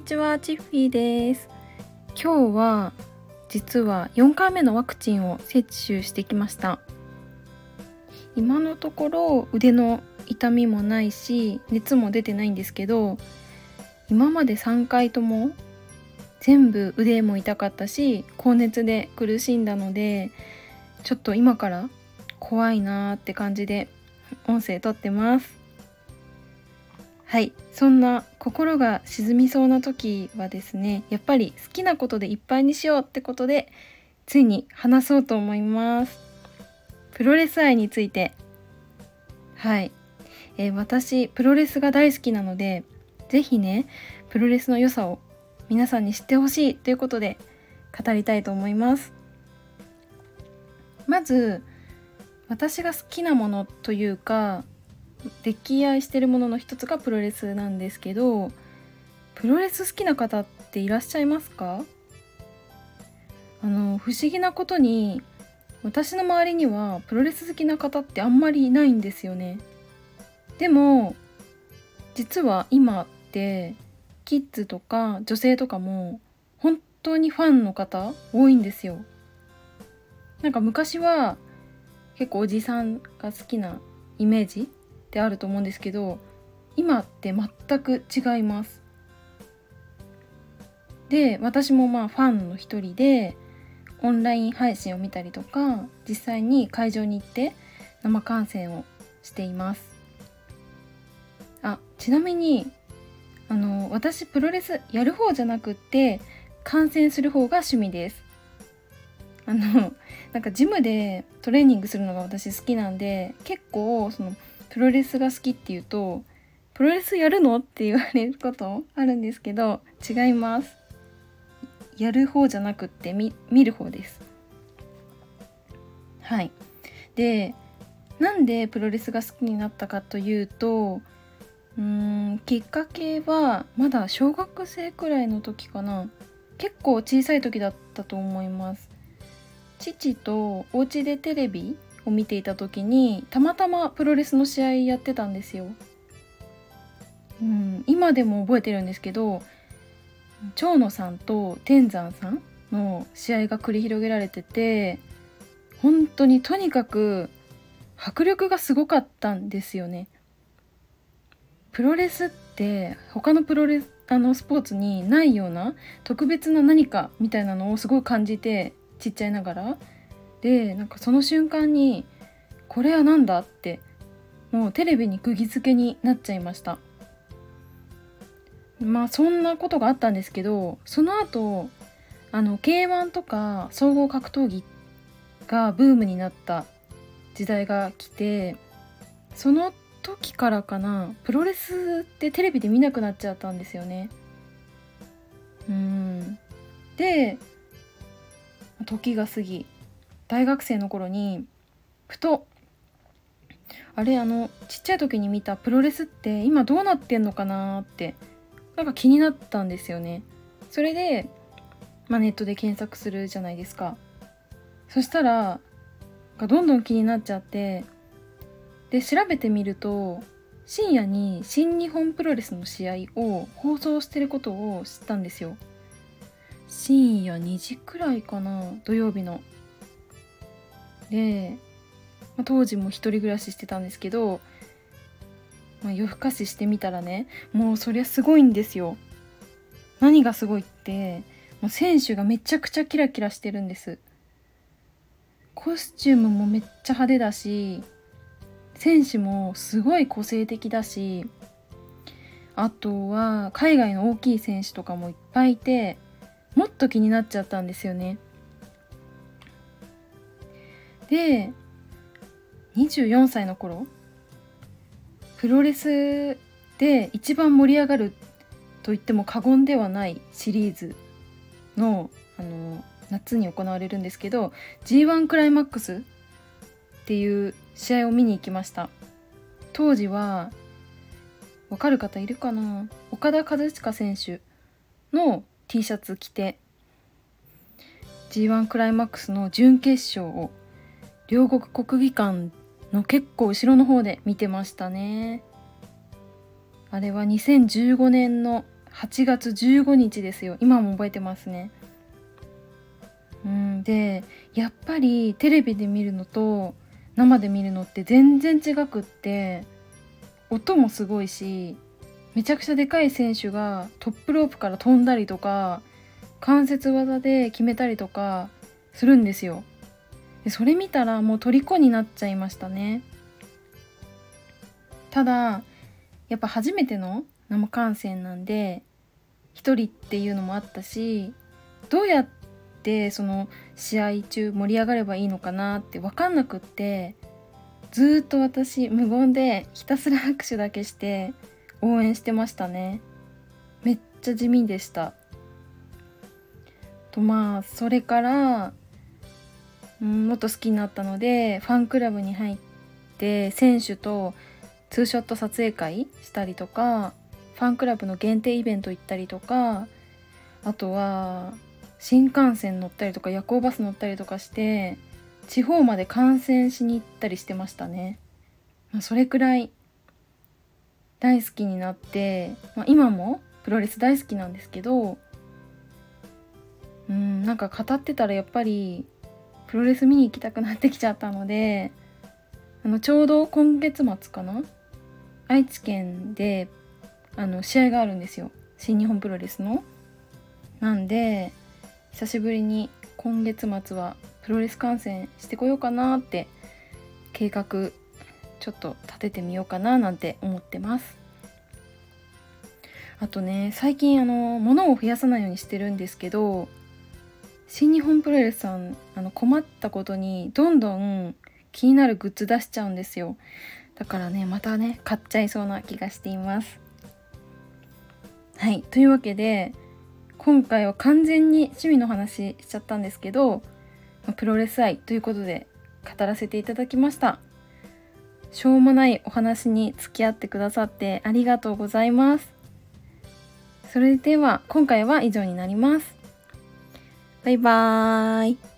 にちは、チッフィーです。今日は実は4回目のワクチンを接種してきました。今のところ腕の痛みもないし、熱も出てないんですけど、今まで3回とも全部腕も痛かったし、高熱で苦しんだので、ちょっと今から怖いなーって感じで音声撮ってます。はい。そんな心が沈みそうな時はですねやっぱり好きなことでいっぱいにしようってことでついに話そうと思います。プロレス愛について。はい、えー私プロレスが大好きなので是非ねプロレスの良さを皆さんに知ってほしいということで語りたいと思います。まず私が好きなものというか溺愛してるものの一つがプロレスなんですけどプロレス好きな方っていらっしゃいますか？あの不思議なことに私の周りにはプロレス好きな方ってあんまりいないんですよね。でも実は今ってキッズとか女性とかも本当にファンの方多いんですよ。なんか昔は結構おじさんが好きなイメージってあると思うんですけど今って全く違います。で私もまあファンの一人でオンライン配信を見たりとか実際に会場に行って生観戦をしています。あちなみにあの私プロレスやる方じゃなくって観戦する方が趣味です。あのなんかジムでトレーニングするのが私好きなんで結構そのプロレスが好きっていうとプロレスやるの？って言われることあるんですけど違います。やる方じゃなくって見見る方です。はい。でなんでプロレスが好きになったかというとうーんきっかけはまだ小学生くらいの時かな。結構小さい時だったと思います。父とお家でテレビを見ていた時にたまたまプロレスの試合やってたんですよ。うん、今でも覚えてるんですけど長野さんと天山さんの試合が繰り広げられてて本当にとにかく迫力がすごかったんですよね。プロレスって他のプロレスあのスポーツにないような特別な何かみたいなのをすごい感じてちっちゃいながらでなんかその瞬間にこれは何だってもうテレビに釘付けになっちゃいました。まあそんなことがあったんですけどその後あの K1 とか総合格闘技がブームになった時代が来てその時からかなプロレスってテレビで見なくなっちゃったんですよね。うん。で時が過ぎ大学生の頃にふとあれあのちっちゃい時に見たプロレスって今どうなってんのかなってなんか気になったんですよね。それで、まあ、ネットで検索するじゃないですか。そしたらなんかどんどん気になっちゃってで調べてみると深夜に新日本プロレスの試合を放送してることを知ったんですよ。深夜2時くらいかな土曜日の。で、まあ当時も一人暮らししてたんですけど、まあ、夜更かししてみたらねもうそりゃすごいんですよ何がすごいってもう選手がめちゃくちゃキラキラしてるんですコスチュームもめっちゃ派手だし選手もすごい個性的だしあとは海外の大きい選手とかもいっぱいいてもっと気になっちゃったんですよね。で24歳の頃プロレスで一番盛り上がると言っても過言ではないシリーズのあの夏に行われるんですけど G1 クライマックスっていう試合を見に行きました。当時はわかる方いるかな？岡田和親選手の T シャツ着て G1 クライマックスの準決勝を両国国技館の結構後ろの方で見てましたね。あれは2015年の8月15日ですよ。今も覚えてますね。うんでやっぱりテレビで見るのと生で見るのって全然違くって音もすごいしめちゃくちゃでかい選手がトップロープから飛んだりとか関節技で決めたりとかするんですよ。でそれ見たらもう虜になっちゃいましたね。ただやっぱ初めての生観戦なんで1人っていうのもあったしどうやってその試合中盛り上がればいいのかなって分かんなくってずっと私無言でひたすら拍手だけして応援してましたね。めっちゃ地味でした。とまあそれからもっと好きになったのでファンクラブに入って選手とツーショット撮影会したりとかファンクラブの限定イベント行ったりとかあとは新幹線乗ったりとか夜行バス乗ったりとかして地方まで観戦しに行ったりしてましたね。まあ、それくらい大好きになって、まあ、今もプロレス大好きなんですけどうんなんか語ってたらやっぱりプロレス見に行きたくなってきちゃったのであのちょうど今月末かな？愛知県であの試合があるんですよ。新日本プロレスの。なんで久しぶりに今月末はプロレス観戦してこようかなって計画ちょっと立ててみようかななんて思ってます。あとね最近あの物を増やさないようにしてるんですけど新日本プロレスさんあの困ったことにどんどん気になるグッズ出しちゃうんですよ。だからねまたね買っちゃいそうな気がしています。はい。というわけで今回は完全に趣味の話しちゃったんですけどプロレス愛ということで語らせていただきました。しょうもないお話に付き合ってくださってありがとうございます。それでは今回は以上になります。バイバーイ。